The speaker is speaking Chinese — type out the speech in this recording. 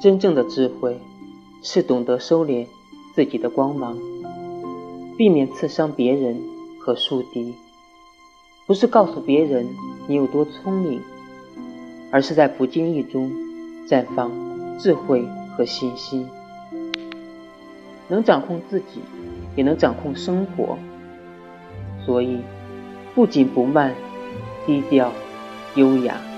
真正的智慧是懂得收敛自己的光芒避免刺伤别人和树敌。不是告诉别人你有多聪明而是在不经意中绽放智慧和信心。能掌控自己也能掌控生活所以不紧不慢低调优雅。